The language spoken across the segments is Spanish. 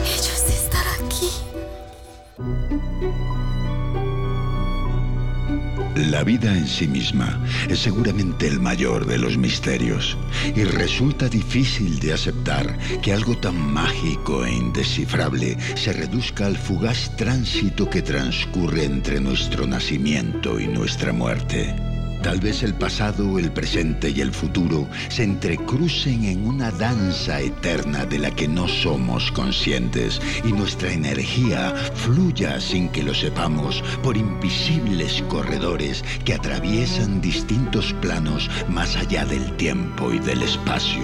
Ellos estar aquí. La vida en sí misma es seguramente el mayor de los misterios y resulta difícil de aceptar que algo tan mágico e indescifrable se reduzca al fugaz tránsito que transcurre entre nuestro nacimiento y nuestra muerte. Tal vez el pasado, el presente y el futuro se entrecrucen en una danza eterna de la que no somos conscientes y nuestra energía fluya sin que lo sepamos por invisibles corredores que atraviesan distintos planos más allá del tiempo y del espacio.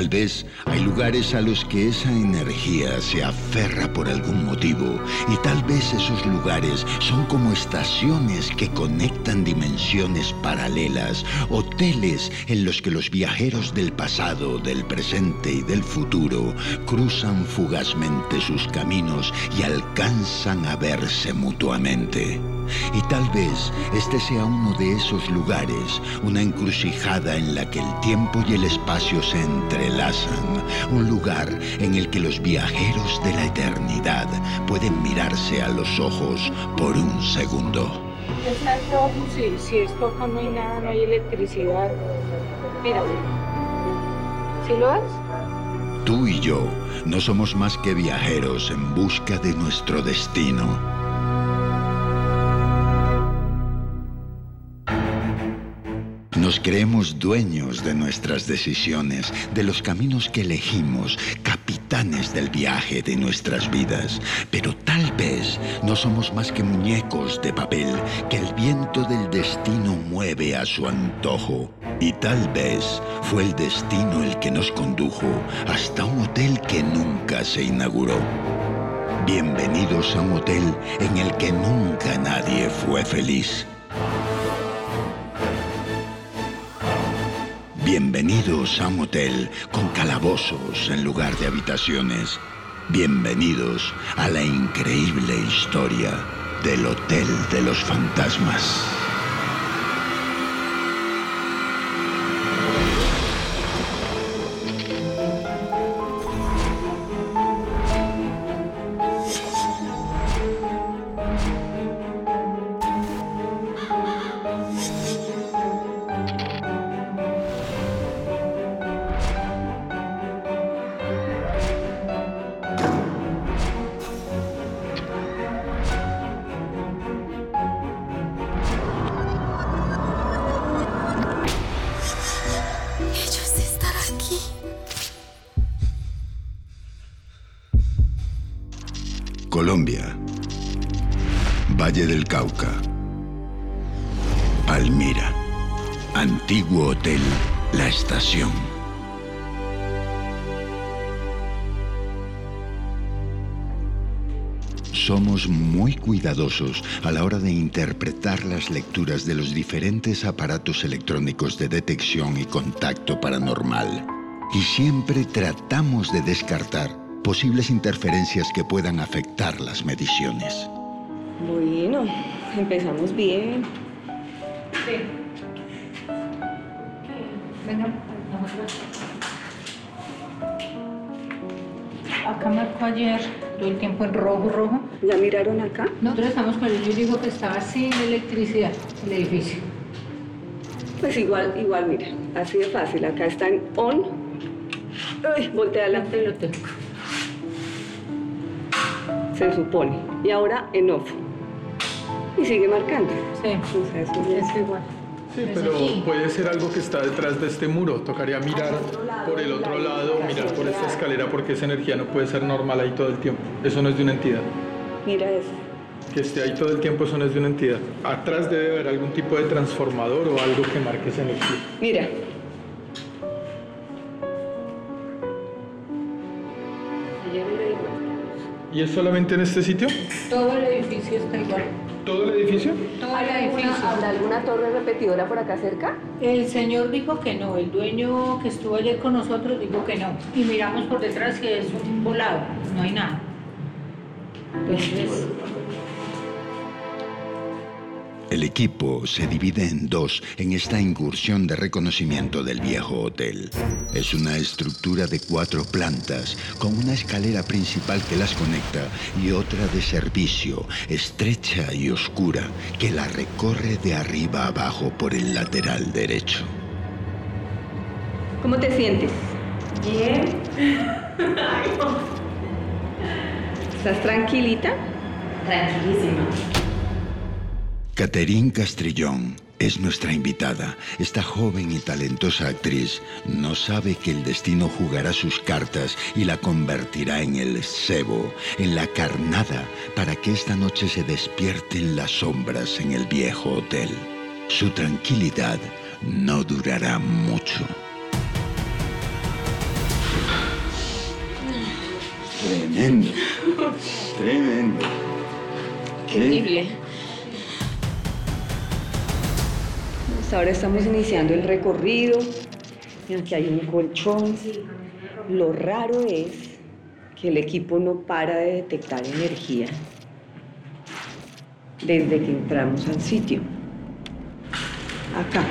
Tal vez hay lugares a los que esa energía se aferra por algún motivo y tal vez esos lugares son como estaciones que conectan dimensiones paralelas, hoteles en los que los viajeros del pasado, del presente y del futuro cruzan fugazmente sus caminos y alcanzan a verse mutuamente. Y tal vez este sea uno de esos lugares, una encrucijada en la que el tiempo y el espacio se entrelazan, un lugar en el que los viajeros de la eternidad pueden mirarse a los ojos por un segundo. Exacto, si, si esto acá no hay nada, no hay electricidad. Mira, ¿sí lo ves? Tú y yo no somos más que viajeros en busca de nuestro destino. Nos creemos dueños de nuestras decisiones, de los caminos que elegimos, capitanes del viaje de nuestras vidas. Pero tal vez no somos más que muñecos de papel que el viento del destino mueve a su antojo. Y tal vez fue el destino el que nos condujo hasta un hotel que nunca se inauguró. Bienvenidos a un hotel en el que nunca nadie fue feliz. Bienvenidos a un hotel con calabozos en lugar de habitaciones. Bienvenidos a la increíble historia del Hotel de los Fantasmas. Colombia. Valle del Cauca. Palmira. Antiguo Hotel La Estación. Somos muy cuidadosos a la hora de interpretar las lecturas de los diferentes aparatos electrónicos de detección y contacto paranormal. Y siempre tratamos de descartar posibles interferencias que puedan afectar las mediciones. Bueno, empezamos bien. Sí. Venga. Acá marcó ayer todo el tiempo en rojo, rojo. ¿Ya miraron acá? Nosotros estamos con el dijo que estaba sin electricidad el edificio. Pues igual, igual, mira, así de fácil. Acá está en on. Uy, voltea la tengo. Se supone. Y ahora en off. Y sigue marcando. Sí, O sea, eso es- es igual. Sí, pero puede ser algo que está detrás de este muro. Tocaría mirar por el otro lado, mirar por esta escalera, porque esa energía no puede ser normal ahí todo el tiempo. Eso no es de una entidad. Mira eso. Que esté ahí todo el tiempo, eso no es de una entidad. Atrás debe haber algún tipo de transformador o algo que marque esa energía. Mira. ¿Y es solamente en este sitio? Todo el edificio está igual. ¿Todo el edificio? Todo el ¿Hay alguna, edificio. ¿Habrá alguna torre repetidora por acá cerca? El señor dijo que no, el dueño que estuvo ayer con nosotros dijo que no. Y miramos por detrás que es un volado, no hay nada. Entonces, El equipo se divide en dos en esta incursión de reconocimiento del viejo hotel. Es una estructura de cuatro plantas con una escalera principal que las conecta y otra de servicio, estrecha y oscura, que la recorre de arriba abajo por el lateral derecho. ¿Cómo te sientes? Bien. ¿Estás tranquilita? Tranquilísima. Catherine Castrillón es nuestra invitada. Esta joven y talentosa actriz no sabe que el destino jugará sus cartas y la convertirá en el cebo, en la carnada, para que esta noche se despierten las sombras en el viejo hotel. Su tranquilidad no durará mucho. Tremendo. Tremendo. Terrible. Ahora estamos iniciando el recorrido. Aquí hay un colchón. Lo raro es que el equipo no para de detectar energía desde que entramos al sitio. Acá.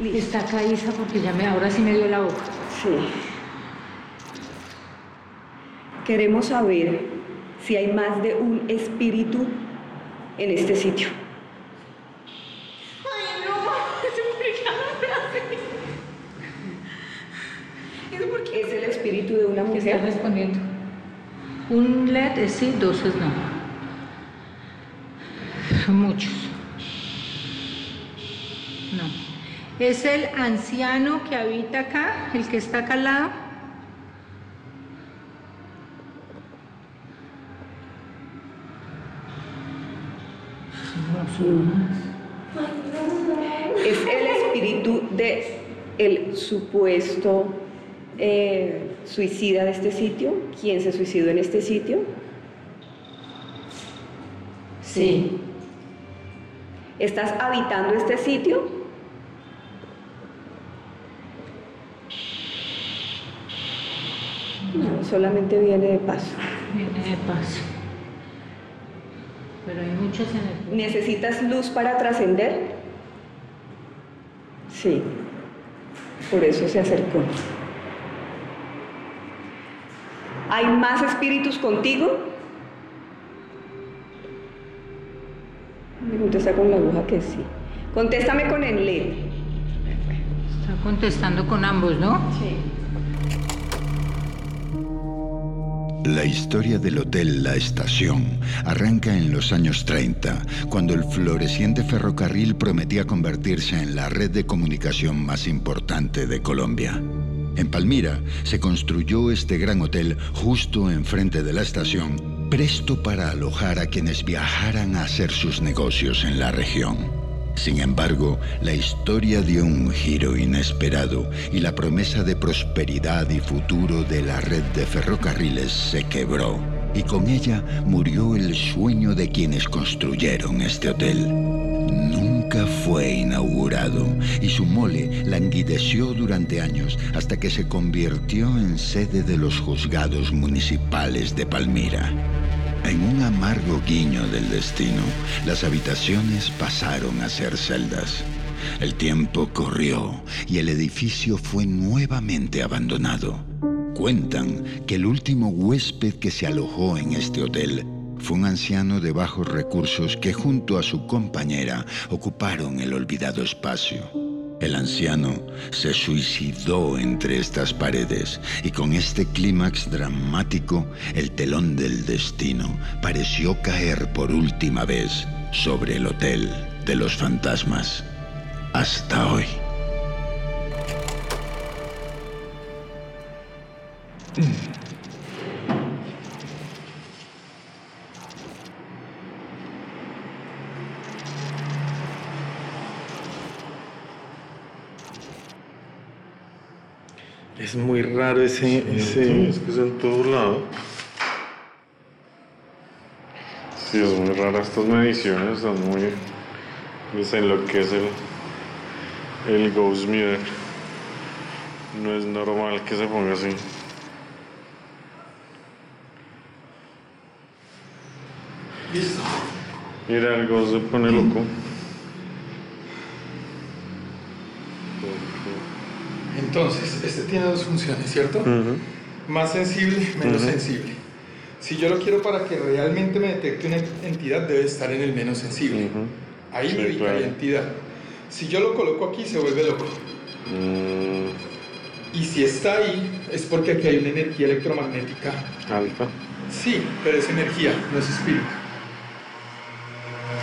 Listo. Está acá Isa porque ya me, ahora sí me dio la boca. Sí. Queremos saber si hay más de un espíritu en este sitio. Es el espíritu de una ¿Qué está mujer. respondiendo? Un LED es sí, dos es no. Muchos. No. Es el anciano que habita acá, el que está acá al lado. Es el espíritu de el supuesto eh, suicida de este sitio. ¿Quién se suicidó en este sitio? Sí. ¿Estás habitando este sitio? No, solamente viene de paso. Viene de paso. Pero hay muchas energías. ¿Necesitas luz para trascender? Sí. Por eso se acercó. ¿Hay más espíritus contigo? Me contesta con la aguja que sí. Contéstame con el LED. Está contestando con ambos, ¿no? Sí. La historia del Hotel La Estación arranca en los años 30, cuando el floreciente ferrocarril prometía convertirse en la red de comunicación más importante de Colombia. En Palmira se construyó este gran hotel justo enfrente de la estación, presto para alojar a quienes viajaran a hacer sus negocios en la región. Sin embargo, la historia dio un giro inesperado y la promesa de prosperidad y futuro de la red de ferrocarriles se quebró. Y con ella murió el sueño de quienes construyeron este hotel. Nunca fue inaugurado y su mole languideció durante años hasta que se convirtió en sede de los juzgados municipales de Palmira. En un amargo guiño del destino, las habitaciones pasaron a ser celdas. El tiempo corrió y el edificio fue nuevamente abandonado. Cuentan que el último huésped que se alojó en este hotel fue un anciano de bajos recursos que junto a su compañera ocuparon el olvidado espacio. El anciano se suicidó entre estas paredes y con este clímax dramático el telón del destino pareció caer por última vez sobre el hotel de los fantasmas. Hasta hoy. Es muy raro ese, ese... Es que es en todo lado. Sí, es muy rara estas mediciones, están muy. Pues en lo que es el, el Ghost Meter. No es normal que se ponga así. Listo. Mira, el Ghost se pone loco. Entonces, este tiene dos funciones, ¿cierto? Más sensible, menos sensible. Si yo lo quiero para que realmente me detecte una entidad, debe estar en el menos sensible. Ahí Sí, me ubica claro. la entidad. Si yo lo coloco aquí, se vuelve loco. Mm, Y si está ahí, es porque aquí hay una energía electromagnética. alta. Sí, pero es energía, no es espíritu.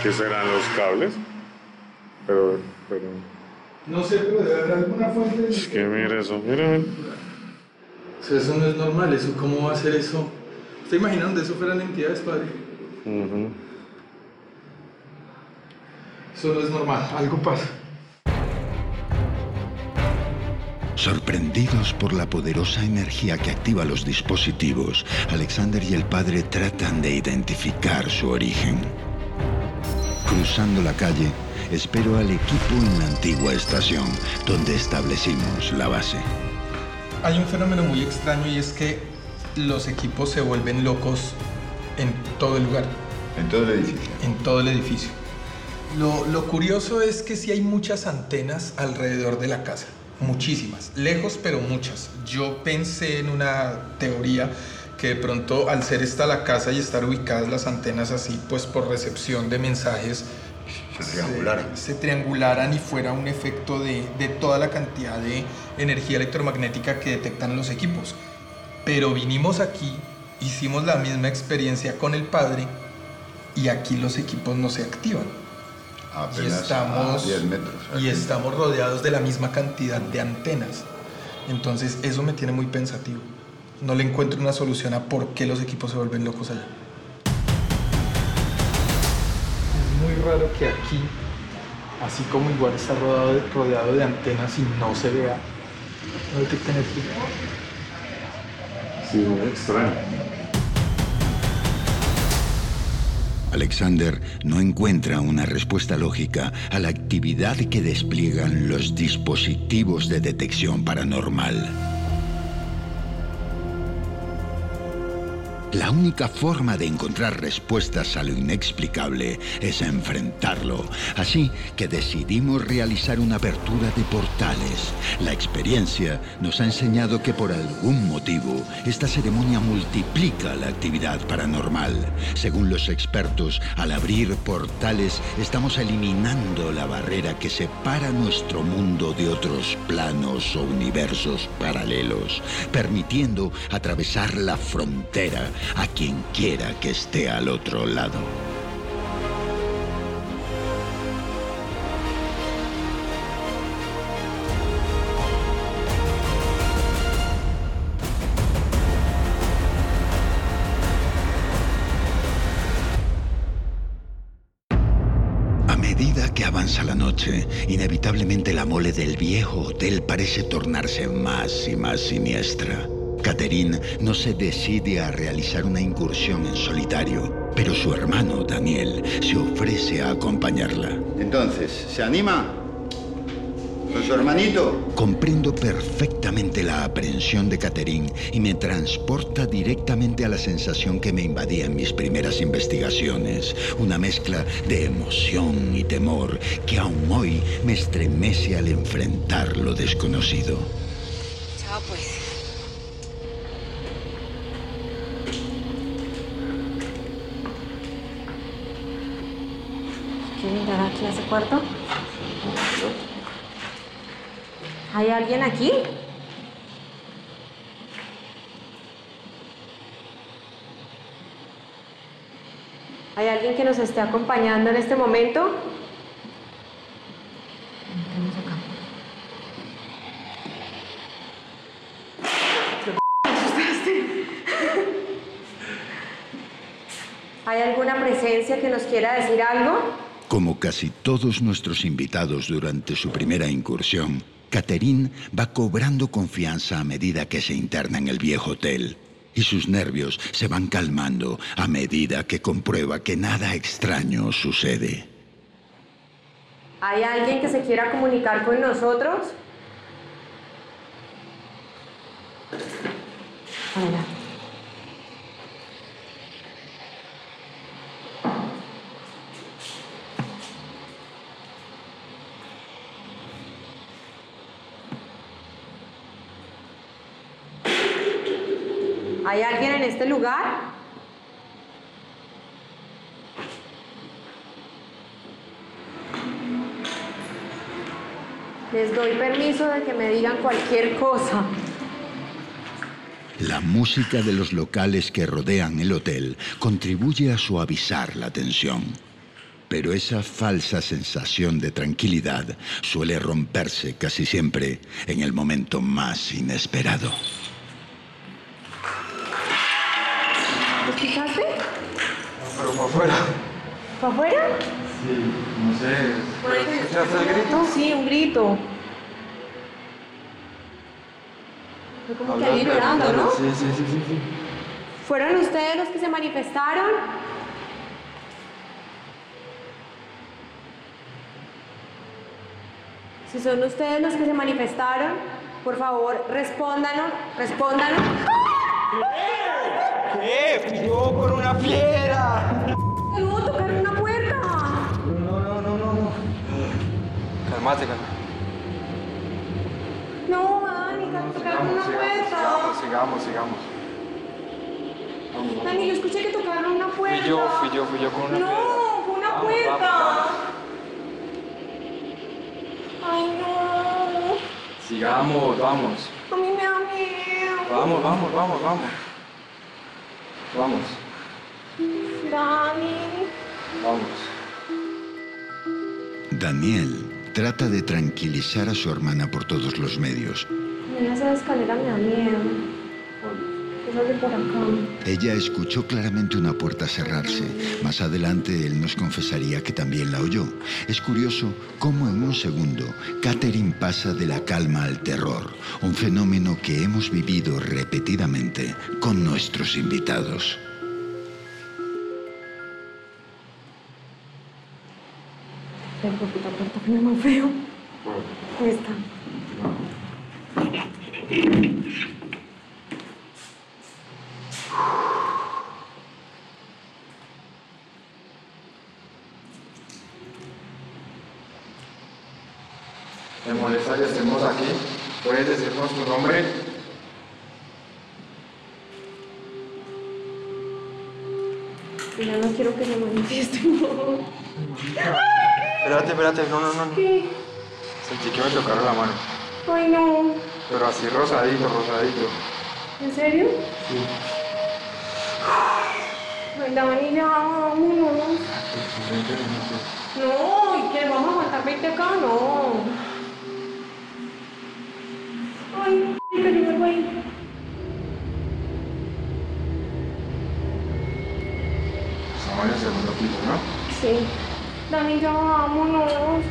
¿Qué serán los cables? Pero, pero. No sé, pero debe haber alguna fuente de Es que mira eso, mira. mira. O sea, eso no es normal, eso, ¿cómo va a ser eso? ¿Usted imagina donde eso fueran entidades, padre? Ujú. Eso no es normal, algo pasa. Sorprendidos por la poderosa energía que activa los dispositivos, Alexander y el padre tratan de identificar su origen. Cruzando la calle, espero al equipo en la antigua estación, donde establecimos la base. Hay un fenómeno muy extraño y es que los equipos se vuelven locos en todo el lugar, En todo el edificio. en todo el edificio. Lo, lo curioso es que sí hay muchas antenas alrededor de la casa, muchísimas, lejos pero muchas. Yo pensé en una teoría que de pronto al ser esta la casa y estar ubicadas las antenas así, pues por recepción de mensajes, Se triangularon. se, se triangularan y fuera un efecto de, de toda la cantidad de energía electromagnética que detectan los equipos. Pero vinimos aquí, hicimos la misma experiencia con el padre y aquí los equipos no se activan. Y estamos, a 10 metros. y estamos rodeados de la misma cantidad de antenas. Entonces eso me tiene muy pensativo. No le encuentro una solución a por qué los equipos se vuelven locos allá. Muy raro que aquí, así como igual está rodeado de, rodeado de antenas y no se vea, no detecta energía. Sí, muy extraño. Alexander no encuentra una respuesta lógica a la actividad que despliegan los dispositivos de detección paranormal. La única forma de encontrar respuestas a lo inexplicable es enfrentarlo. Así que decidimos realizar una apertura de portales. La experiencia nos ha enseñado que por algún motivo esta ceremonia multiplica la actividad paranormal. Según los expertos, al abrir portales estamos eliminando la barrera que separa nuestro mundo de otros planos o universos paralelos, permitiendo atravesar la frontera a quien quiera que esté al otro lado. A medida que avanza la noche, inevitablemente la mole del viejo hotel parece tornarse más y más siniestra. Catherine no se decide a realizar una incursión en solitario, pero su hermano Daniel se ofrece a acompañarla. Entonces, ¿se anima? ¿Con su hermanito? Comprendo perfectamente la aprehensión de Catherine y me transporta directamente a la sensación que me invadía en mis primeras investigaciones. Una mezcla de emoción y temor que aún hoy me estremece al enfrentar lo desconocido. Chao, pues. ¿Quiere entrar aquí a ese cuarto? ¿Hay alguien aquí? ¿Hay alguien que nos esté acompañando en este momento? ¿Hay alguna presencia que nos quiera decir algo? Como casi todos nuestros invitados durante su primera incursión, Catherine va cobrando confianza a medida que se interna en el viejo hotel. Y sus nervios se van calmando a medida que comprueba que nada extraño sucede. ¿Hay alguien que se quiera comunicar con nosotros? Hola. ¿Hay alguien en este lugar? Les doy permiso de que me digan cualquier cosa. La música de los locales que rodean el hotel contribuye a suavizar la tensión. Pero esa falsa sensación de tranquilidad suele romperse casi siempre en el momento más inesperado. Afuera. ¿Para afuera? Sí, no sé. ¿Escuchaste el grito? Sí, un grito. Fue como que ahí llorando, ¿no? Sí, sí, sí, sí, sí. ¿Fueron ustedes los que se manifestaron? Si son ustedes los que se manifestaron, por favor, respóndanos, respóndanos. ¿Qué? Fui yo con una fiera. ¡Ayudo a tocar una puerta! No, no, no, no, no. No, Dani, tocaron una puerta. sigamos, sigamos, sigamos. Dani, yo escuché que tocaron una puerta. Fui yo, fui yo, fui yo con una fiera. No, fue una Vamos, puerta. vamos, Ay, no. Sigamos, vamos. A mí me da miedo. Vamos, vamos, vamos, vamos. Vamos, Dani. vamos. Daniel trata de tranquilizar a su hermana por todos los medios. Mira, esa escalera me da miedo. Por acá. Ella escuchó claramente una puerta cerrarse. Más adelante él nos confesaría que también la oyó. Es curioso cómo en un segundo Catherine pasa de la calma al terror, un fenómeno que hemos vivido repetidamente con nuestros invitados. Pero me más feo. Esta. ¿Te molesta que estemos aquí? ¿Puedes decirnos tu nombre? Ya no quiero que se manifieste. no. Espérate, espérate, no, no, no. no. ¿Qué? Sentí que me tocaron la mano. Ay, no. Pero así rosadito, rosadito. ¿En serio? Sí. Ay, Dani, ya, vámonos. No, ¿y qué? ¿Vamos a aguantar 20 acá? No. Ay, que yo me voy. Estamos en el segundo piso, ¿no? Sí. Dani, ya vámonos.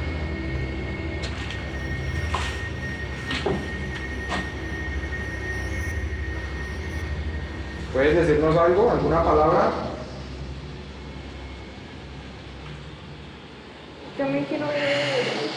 ¿Puedes decirnos algo? ¿Alguna palabra? Yo me quiero ir.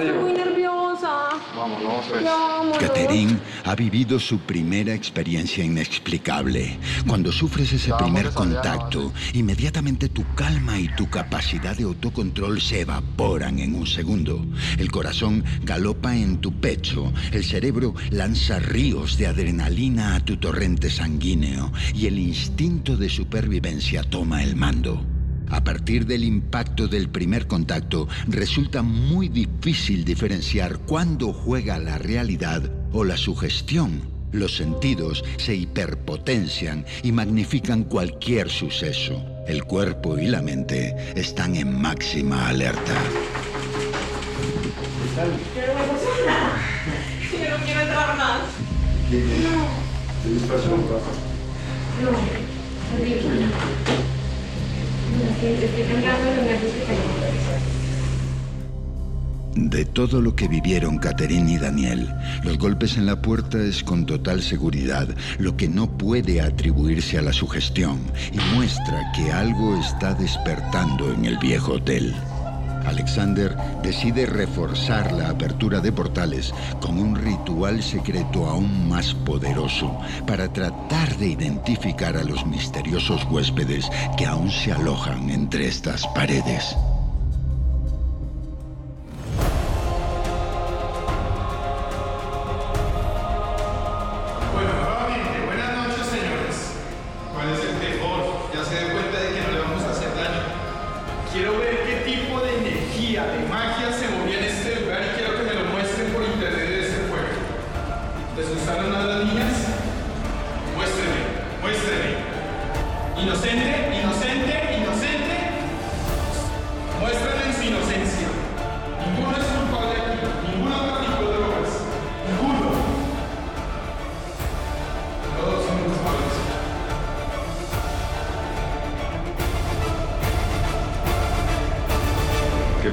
Estoy muy nerviosa. Vámonos, pues. Ya, vámonos. Catherine ha vivido su primera experiencia inexplicable. Cuando sufres ese primer contacto, inmediatamente tu calma y tu capacidad de autocontrol se evaporan en un segundo. El corazón galopa en tu pecho, el cerebro lanza ríos de adrenalina a tu torrente sanguíneo y el instinto de supervivencia toma el mando. A partir del impacto del primer contacto, resulta muy difícil diferenciar cuándo juega la realidad o la sugestión. Los sentidos se hiperpotencian y magnifican cualquier suceso. El cuerpo y la mente están en máxima alerta. Yo no quiero entrar más. No. Horrible. Estoy estoy temblando de los nervios que tengo. De todo lo que vivieron Catherine y Daniel, los golpes en la puerta es con total seguridad lo que no puede atribuirse a la sugestión y muestra que algo está despertando en el viejo hotel. Alexander decide reforzar la apertura de portales con un ritual secreto aún más poderoso para tratar de identificar a los misteriosos huéspedes que aún se alojan entre estas paredes.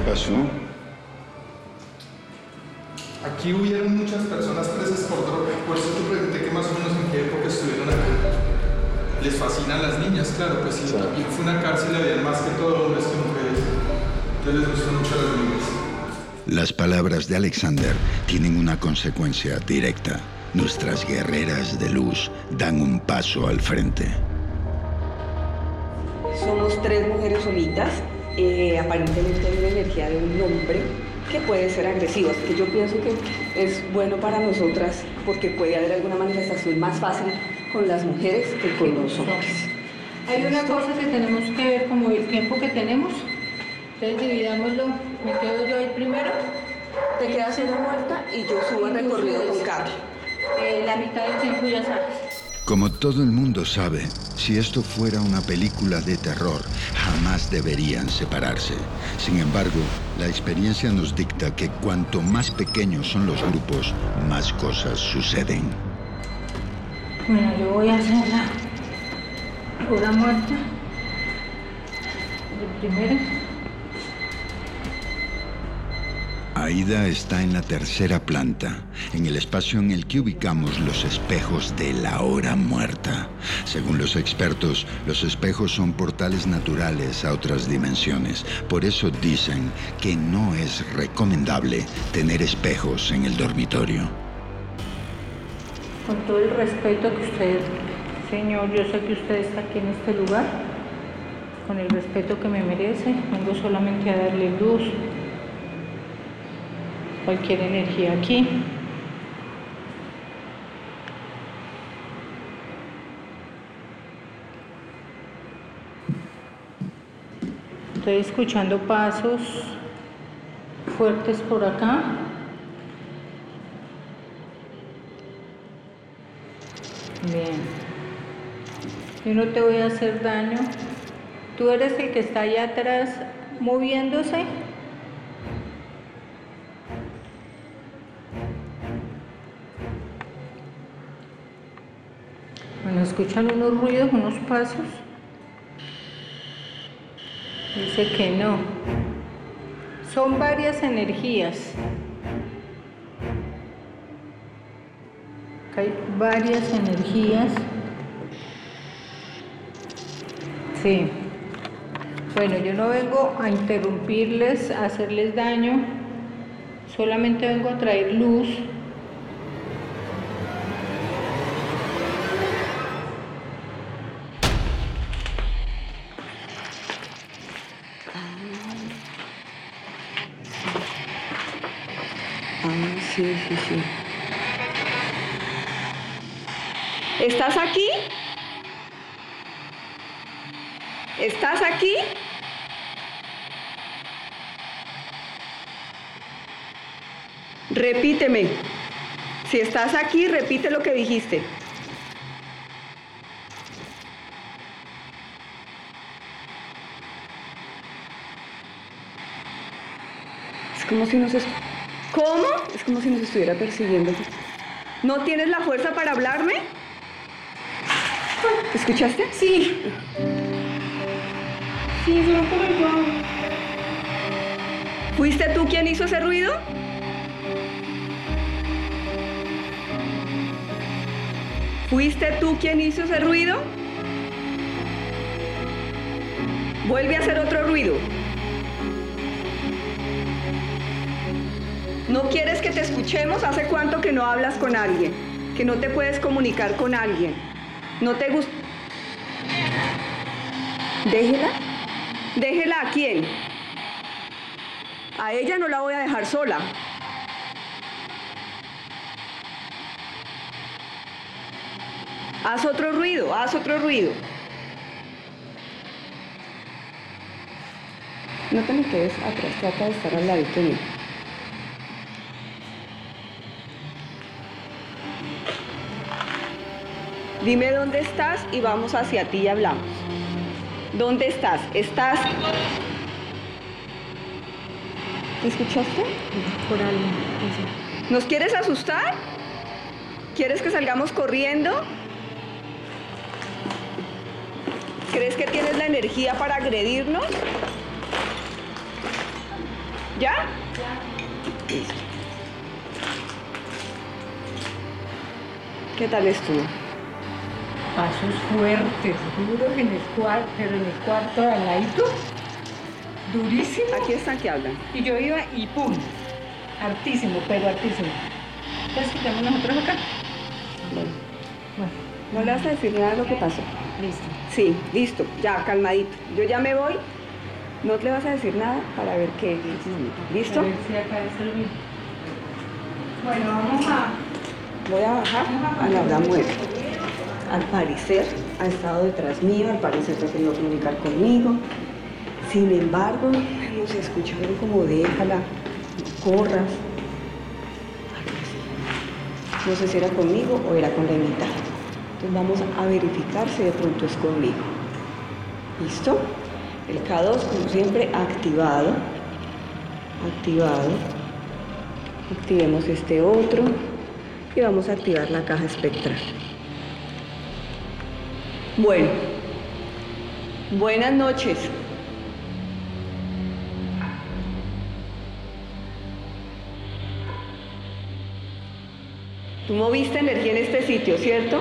Pasó? Aquí hubieron muchas personas presas por droga, por eso te pregunté que más o menos en qué época estuvieron acá. Les fascinan las niñas, claro, pues sí, también fue una cárcel, había más que todo hombres que mujeres. Entonces les gustan mucho las niñas. Las palabras de Alexander tienen una consecuencia directa. Nuestras guerreras de luz dan un paso al frente. Somos tres mujeres solitas. Eh, aparentemente hay una energía de un hombre que puede ser agresivo. Así que yo pienso que es bueno para nosotras porque puede haber alguna manifestación más fácil con las mujeres que con los hombres. Hay una cosa que tenemos que ver como el tiempo que tenemos. Entonces dividámoslo. Me quedo yo ahí primero. Te quedas una muerta y yo subo el recorrido con Carla. Eh, la mitad del tiempo ya sabes. Como todo el mundo sabe, si esto fuera una película de terror, jamás deberían separarse. Sin embargo, la experiencia nos dicta que cuanto más pequeños son los grupos, más cosas suceden. Bueno, yo voy a hacer la pura muerta. De primero. Aida está en la tercera planta, en el espacio en el que ubicamos los espejos de la hora muerta. Según los expertos, los espejos son portales naturales a otras dimensiones. Por eso dicen que no es recomendable tener espejos en el dormitorio. Con todo el respeto que usted, señor, yo sé que usted está aquí en este lugar, con el respeto que me merece, vengo solamente a darle luz, cualquier energía aquí. Estoy escuchando pasos fuertes por acá. Bien. Yo no te voy a hacer daño. Tú eres el que está allá atrás moviéndose. Escuchan unos ruidos, unos pasos. Dice que no. Son varias energías. Hay varias energías. Sí. Bueno, yo no vengo a interrumpirles, a hacerles daño. Solamente vengo a traer luz. ¿Estás aquí? ¿Estás aquí? Repíteme. Si estás aquí, repite lo que dijiste. Es como si nos... ¿Cómo? Es como si nos estuviera persiguiendo. ¿No tienes la fuerza para hablarme? ¿Escuchaste? Sí. Sí, solo como yo. ¿Fuiste tú quien hizo ese ruido? ¿Fuiste tú quien hizo ese ruido? Vuelve a hacer otro ruido. ¿No quieres que te escuchemos? ¿Hace cuánto que no hablas con alguien? Que no te puedes comunicar con alguien. ¿No te gusta? Déjela. Déjela a quién. A ella no la voy a dejar sola. Haz otro ruido, haz otro ruido. No te me quedes atrás, trata de estar al ladito mío. Dime dónde estás y vamos hacia ti y hablamos. ¿Dónde estás? ¿Estás? ¿Te escuchaste? Por algo. ¿Nos quieres asustar? ¿Quieres que salgamos corriendo? ¿Crees que tienes la energía para agredirnos? ¿Ya? Listo. ¿Qué tal estuvo? Pasos fuertes, duros en el cuarto, pero en el cuarto al ladito. Durísimo. Aquí están que hablan. Y yo iba y pum. Hartísimo, pero hartísimo. Entonces quitamos nosotros acá. Bueno, Bueno, no le vas a decir nada de lo que pasó. listo. Sí, listo, ya, calmadito. Yo ya me voy. No le vas a decir nada para ver qué. ¿Listo? A ver si acá es el mismo. Bueno, vamos a. Voy a bajar a la muere. Al parecer ha estado detrás mío, al parecer se ha querido comunicar conmigo. Sin embargo, hemos escuchado como déjala, corras. No sé si era conmigo o era con la invitada. Entonces vamos a verificar si de pronto es conmigo. ¿Listo? El K2, como siempre, activado. Activado. Activemos este otro y vamos a activar la caja espectral. Bueno, buenas noches. Tú moviste energía en este sitio, ¿cierto?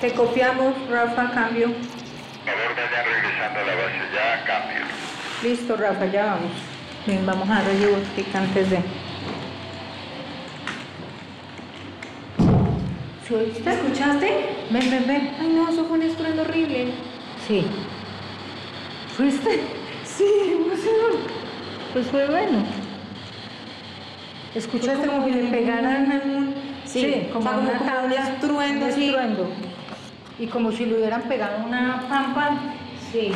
Te copiamos, Rafa, cambio. Favor, vayan regresando a la base cambio. Listo, Rafa, ya vamos. Bien, vamos a dar antes de. ¿Sí oíste? ¿Te escuchaste? Ven, ven, ven. Ay, no, eso fue un estruendo horrible. Sí. ¿Fuiste? Sí, emoción. Pues fue bueno. ¿Escuchaste como que le pegaran a un... Sí, como o sea, como- una como un tabla, estruendo, un sí. estruendo. Y como si le hubieran pegado una pampa. Sí.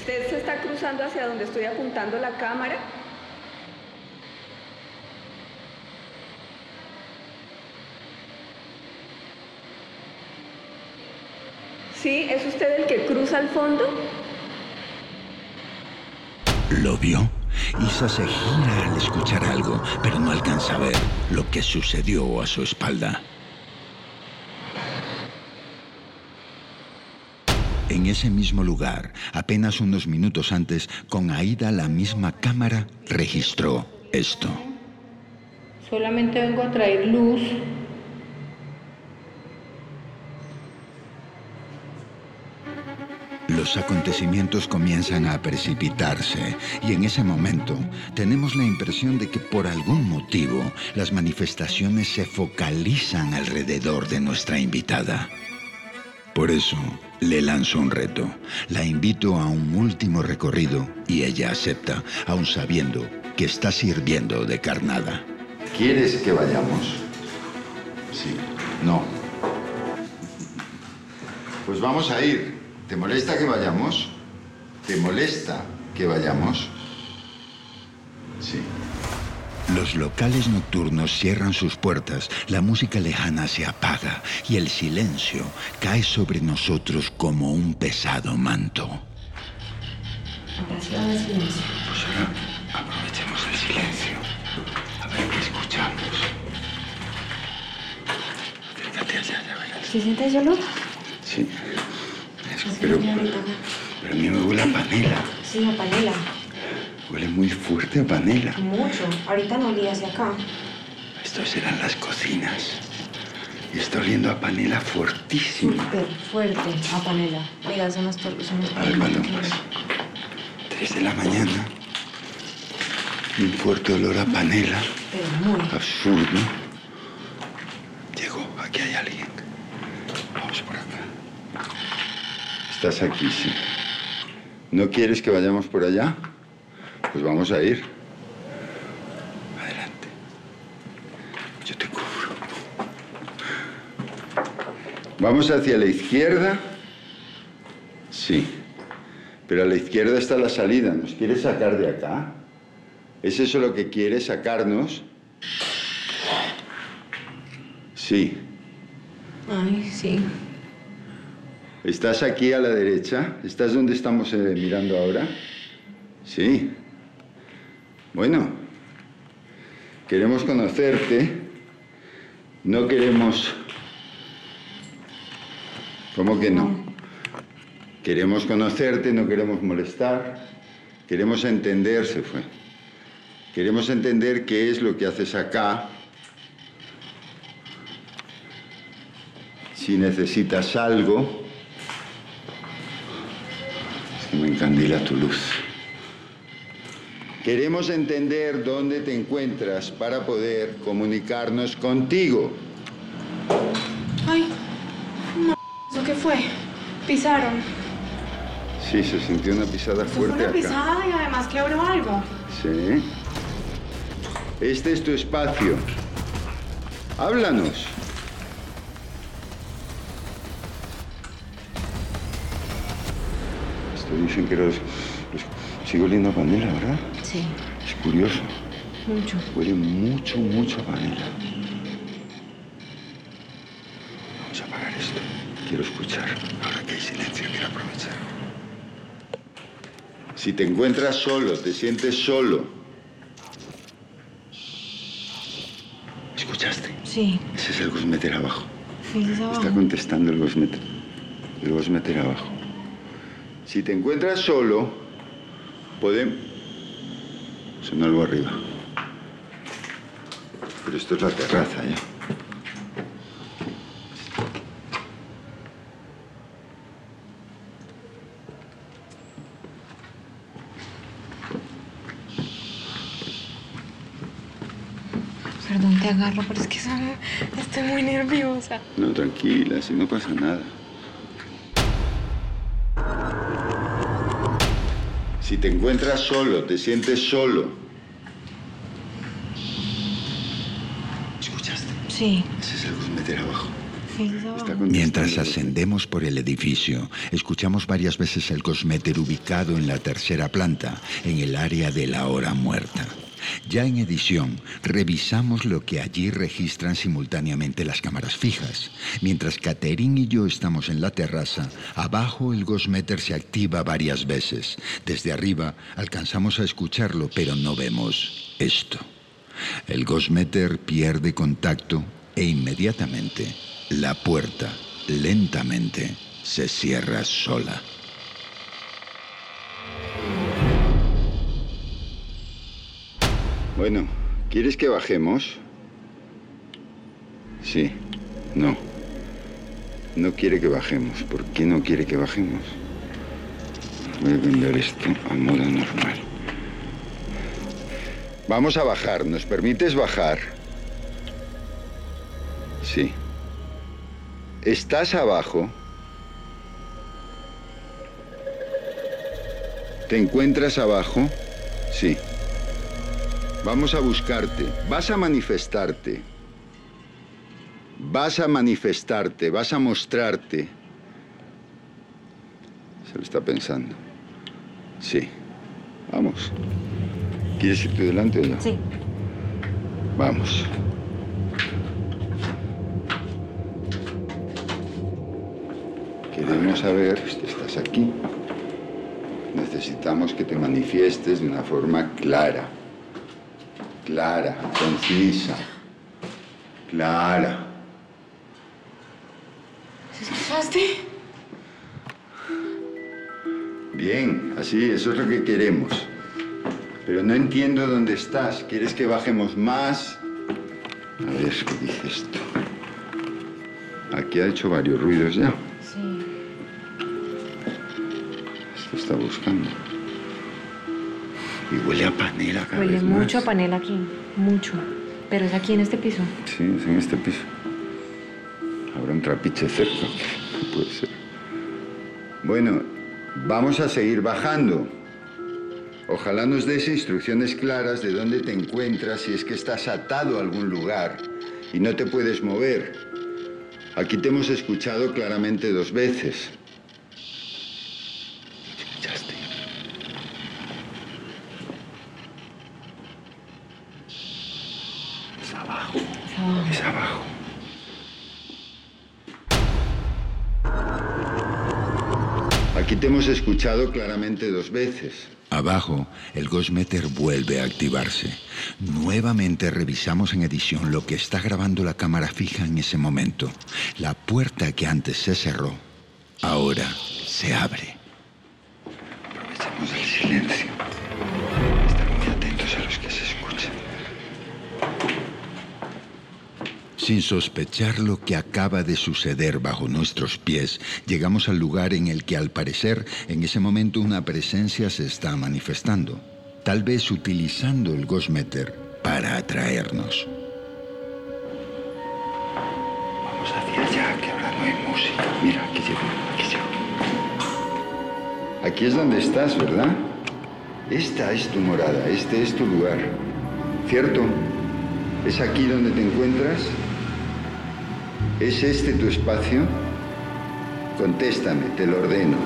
¿Usted se está cruzando hacia donde estoy apuntando la cámara? ¿Sí? ¿Es usted el que cruza al fondo? ¿Lo vio? Isa se gira al escuchar algo, pero no alcanza a ver lo que sucedió a su espalda. En ese mismo lugar, apenas unos minutos antes, con Aida la misma cámara registró esto. Solamente vengo a traer luz. Los acontecimientos comienzan a precipitarse y en ese momento tenemos la impresión de que por algún motivo las manifestaciones se focalizan alrededor de nuestra invitada. Por eso le lanzo un reto. La invito a un último recorrido y ella acepta, aun sabiendo que está sirviendo de carnada. ¿Quieres que vayamos? Sí. No. Pues vamos a ir. ¿Te molesta que vayamos? ¿Te molesta que vayamos? Sí. Los locales nocturnos cierran sus puertas, la música lejana se apaga y el silencio cae sobre nosotros como un pesado manto. Pues ahora aprovechemos el silencio. A ver qué escuchamos. Siéntate allá, ya verás. ¿Se siente ese olor? Sí. Eso, pero, pero a mí me huele a panela. Sí, a panela. Huele muy fuerte a panela. Mucho. Ahorita no olía hacia acá. Estos serán las cocinas. Y está oliendo a panela fuertísimo. Súper fuerte a panela. Mira, son las. Son las A ver, pues. Tres de la mañana. Un fuerte olor a panela. Pero muy. Absurdo. Llegó, aquí hay alguien. Vamos por acá. Estás aquí, sí. ¿No quieres que vayamos por allá? Pues vamos a ir. Adelante. Yo te cubro. Vamos hacia la izquierda. Sí. Pero a la izquierda está la salida. ¿Nos quiere sacar de acá? ¿Es eso lo que quiere, sacarnos? Sí. Ay, sí. ¿Estás aquí a la derecha? ¿Estás donde estamos eh, mirando ahora? Sí. Bueno, queremos conocerte. No queremos... ¿Cómo que no? Queremos conocerte, no queremos molestar. Queremos entender, se fue. Queremos entender qué es lo que haces acá. Si necesitas algo, es que me encandila tu luz. Queremos entender dónde te encuentras para poder comunicarnos contigo. Ay, no. ¿Eso qué fue? Pisaron. Sí, se sintió una pisada Eso fue fuerte una acá. pisada y además quebró algo. Sí. Este es tu espacio. Háblanos. Esto dicen que los, los- sigo oliendo a panela, ¿verdad? Sí, Es curioso. mucho. Huele mucho, mucho a panela. Vamos a apagar esto. Quiero escuchar. Ahora que hay silencio, quiero aprovechar. Si te encuentras solo, te sientes solo. ¿Escuchaste? Sí, Ese es el Gosmeter abajo. fíjese Está abajo. contestando el Gosmeter. El Gosmeter abajo. Si te encuentras solo, podemos... Sonó algo arriba. Pero esto es la terraza ya. Perdón, te agarro, pero es que son- estoy muy nerviosa. No, tranquila, si no pasa nada. Si te encuentras solo, te sientes solo. ¿Escuchaste? Sí, Ese es el fíjese abajo. Mientras ascendemos por el edificio, escuchamos varias veces el cosméter ubicado en la tercera planta, en el área de la hora muerta. Ya en edición, revisamos lo que allí registran simultáneamente las cámaras fijas. Mientras Catherine y yo estamos en la terraza, abajo el Gosmeter se activa varias veces. Desde arriba alcanzamos a escucharlo, pero no vemos esto. El Gosmeter pierde contacto e inmediatamente la puerta lentamente se cierra sola. Bueno, ¿quieres que bajemos? Sí, no. No quiere que bajemos. ¿Por qué no quiere que bajemos? Voy a cambiar esto a modo normal. Vamos a bajar. ¿Nos permites bajar? Sí. ¿Estás abajo? ¿Te encuentras abajo? Vamos a buscarte. Vas a manifestarte. Vas a manifestarte, vas a mostrarte. Se lo está pensando. Sí. Vamos. ¿Quieres ir tú delante o yo? Sí. Vamos. Queremos saber, estás aquí. Necesitamos que te manifiestes de una forma clara. Clara, concisa. Clara. escuchaste? Bien, así, eso es lo que queremos. Pero no entiendo dónde estás. ¿Quieres que bajemos más? A ver, ¿qué dice esto? Aquí ha hecho varios ruidos ya. Sí. Esto está buscando. Y huele a panela cada Huele vez mucho a panela aquí. Mucho. Pero es aquí en este piso. Sí, es en este piso. Habrá un trapiche cerca. Puede ser. Bueno, vamos a seguir bajando. Ojalá nos des instrucciones claras de dónde te encuentras si es que estás atado a algún lugar y no te puedes mover. Aquí te hemos escuchado claramente dos veces. Hemos escuchado claramente dos veces. Abajo, el Ghostmeter vuelve a activarse. Nuevamente revisamos en edición lo que está grabando la cámara fija en ese momento. La puerta que antes se cerró, ahora se abre. Aprovechemos el silencio. Sin sospechar lo que acaba de suceder bajo nuestros pies, llegamos al lugar en el que al parecer en ese momento una presencia se está manifestando, tal vez utilizando el Ghostmeter para atraernos. Vamos hacia allá, que ahora no hay música. Mira, aquí llego, aquí llego. Aquí es donde estás, ¿verdad? Esta es tu morada, este es tu lugar. ¿Cierto? ¿Es aquí donde te encuentras? ¿Es este tu espacio? Contéstame, te lo ordeno.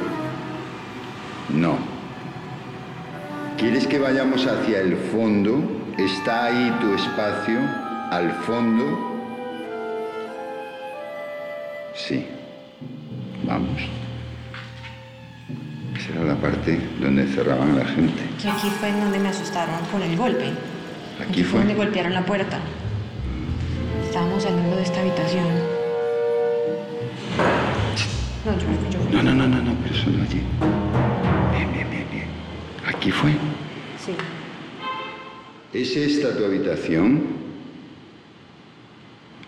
No. ¿Quieres que vayamos hacia el fondo? ¿Está ahí tu espacio? ¿Al fondo? Sí. Vamos. Esa era la parte donde cerraban a la gente. Y aquí fue en donde me asustaron con el golpe. Aquí fue fue. donde golpearon la puerta. Estábamos saliendo de esta habitación. No, yo, yo fui. No, no, no, no, no, pero solo allí. Bien, bien, bien, bien. Aquí fue. Sí. ¿Es esta tu habitación?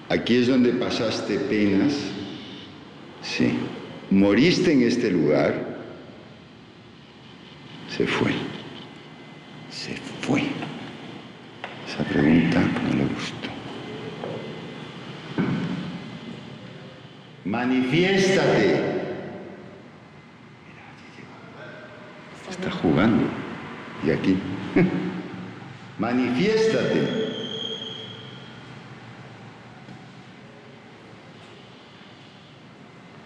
¿Aquí es donde pasaste penas? Sí. ¿Moriste en este lugar? Se fue. Se fue. Esa pregunta no le gustó. Manifiéstate. Está jugando. Y aquí. Manifiéstate.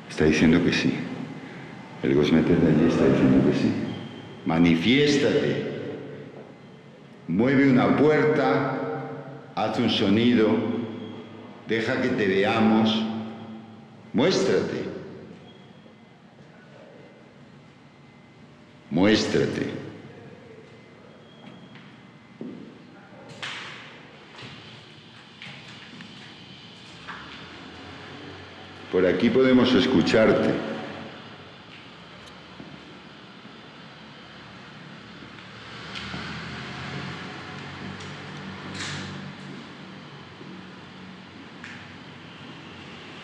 Está diciendo que sí. El Gosmeter de allí está diciendo que sí. Manifiéstate. Mueve una puerta, haz un sonido, deja que te veamos, muéstrate. Muéstrate. Por aquí podemos escucharte.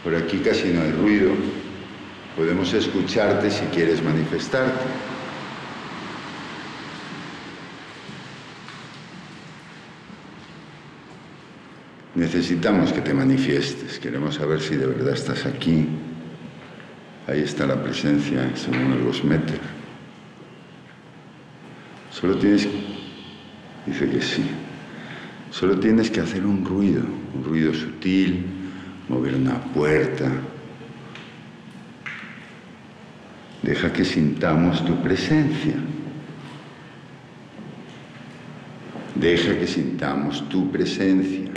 Por aquí casi no hay ruido. Podemos escucharte si quieres manifestarte. Necesitamos que te manifiestes. Queremos saber si de verdad estás aquí. Ahí está la presencia, según el Gosmeter. Solo tienes... Dice que sí. Solo tienes que hacer un ruido, un ruido sutil, mover una puerta. Deja que sintamos tu presencia. Deja que sintamos tu presencia.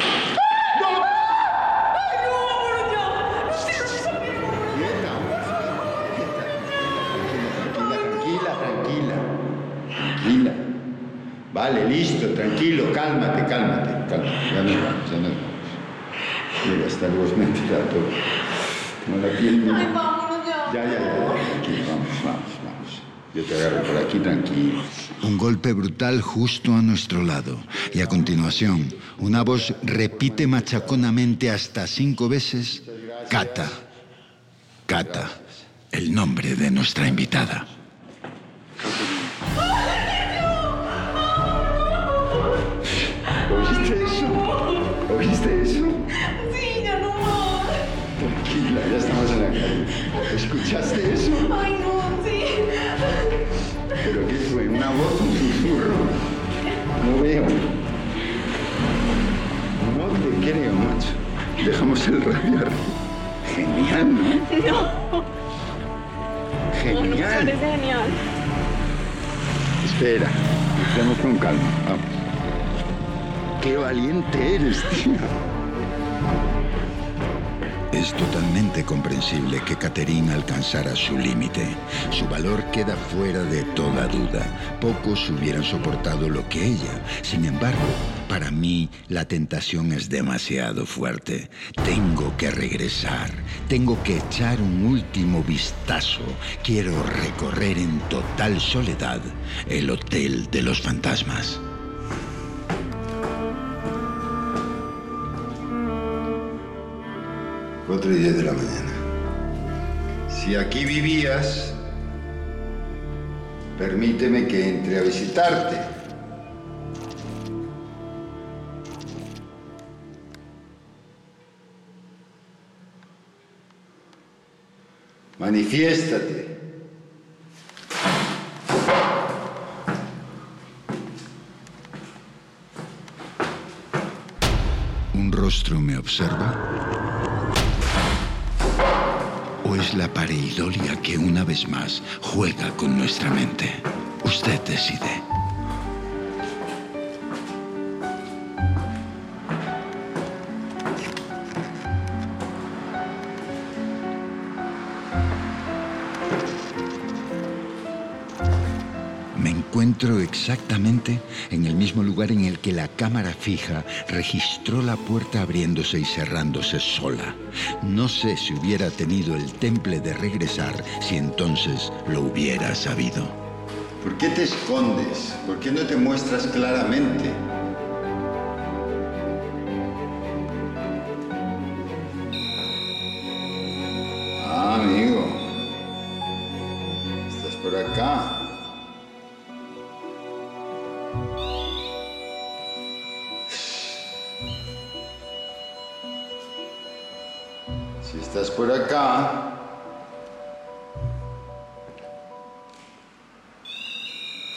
Vale, listo, tranquilo, cálmate, cálmate, cálmate. Ya nos vamos, ya nos vamos. Mira, está el Gosmeter a todo. Como la piel, mira. vámonos, Ya, ya, ya. Tranquilo, vamos, vamos, vamos. Yo te agarro por aquí, tranquilo. Un golpe brutal justo a nuestro lado. Y a continuación, una voz repite machaconamente hasta cinco veces, Cata. Cata, el nombre de nuestra invitada. ¿Escuchaste eso? Ay, no, sí. ¿Pero qué fue? ¿Una voz, un susurro? No veo. No te creo, macho. Dejamos el radio arriba. Genial, ¿no? No. Genial. No, genial. Espera, estemos con calma. Vamos. Qué valiente eres, tío. Es totalmente comprensible que Catherine alcanzara su límite. Su valor queda fuera de toda duda. Pocos hubieran soportado lo que ella. Sin embargo, para mí la tentación es demasiado fuerte. Tengo que regresar. Tengo que echar un último vistazo. Quiero recorrer en total soledad el Hotel de los Fantasmas. Cuatro y diez de la mañana. Si aquí vivías, permíteme que entre a visitarte. Manifiéstate. ¿Un rostro me observa? ¿O es la pareidolia que una vez más juega con nuestra mente? Usted decide. Encuentro exactamente en el mismo lugar en el que la cámara fija registró la puerta abriéndose y cerrándose sola. No sé si hubiera tenido el temple de regresar si entonces lo hubiera sabido. ¿Por qué te escondes? ¿Por qué no te muestras claramente?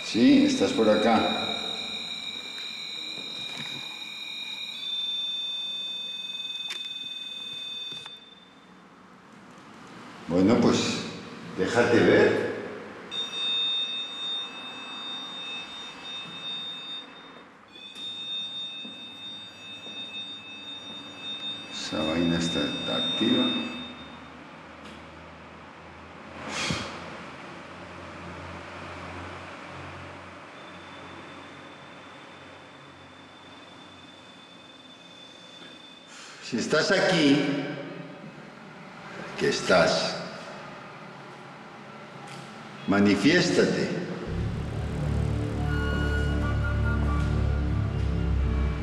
Sí, estás por acá. Bueno, pues déjate ver. Esa vaina está, está activa. Si estás aquí, que estás, manifiéstate.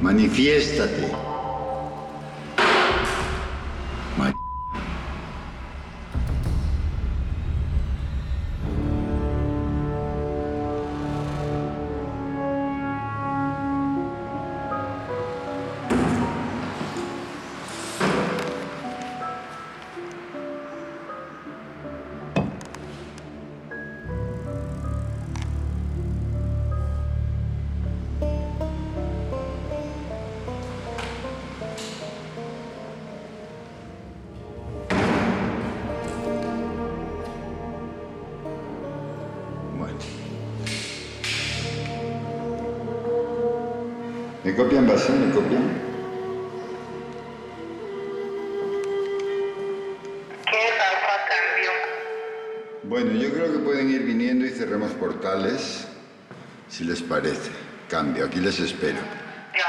Manifiéstate. ¿Me copian vacío? ¿Me copian? ¿Qué pasa, cambio? Bueno, yo creo que pueden ir viniendo y cerremos portales, si les parece. Cambio, aquí les espero. Ya.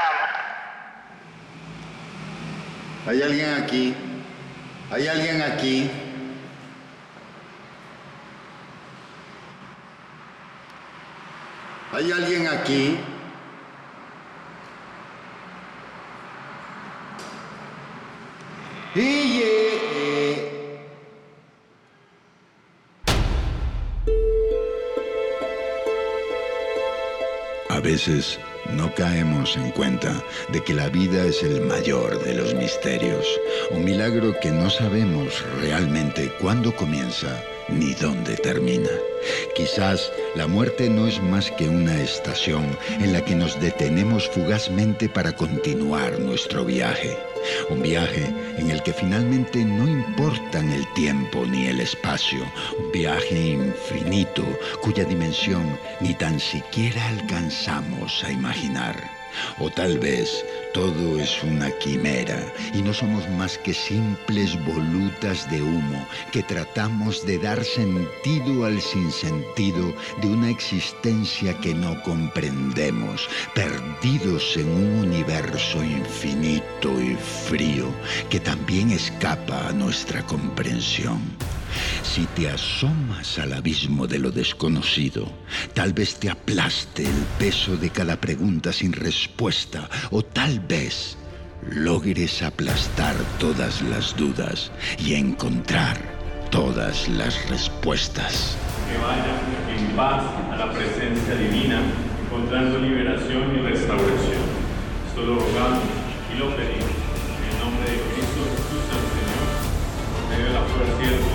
¿Hay alguien aquí? ¿Hay alguien aquí? ¿Hay alguien aquí? Veces no caemos en cuenta de que la vida es el mayor de los misterios, un milagro que no sabemos realmente cuándo comienza ni dónde termina. Quizás la muerte no es más que una estación en la que nos detenemos fugazmente para continuar nuestro viaje. Un viaje en el que finalmente no importan el tiempo ni el espacio. Un viaje infinito cuya dimensión ni tan siquiera alcanzamos a imaginar. O tal vez todo es una quimera y no somos más que simples volutas de humo que tratamos de dar sentido al sinsentido de una existencia que no comprendemos, perdidos en un universo infinito y frío que también escapa a nuestra comprensión. Si te asomas al abismo de lo desconocido, tal vez te aplaste el peso de cada pregunta sin respuesta o tal vez logres aplastar todas las dudas y encontrar todas las respuestas. Que vayan en paz a la presencia divina, encontrando liberación y restauración. Esto lo rogamos y lo pedimos. En el nombre de Cristo Jesús el Señor, por medio de la fuerza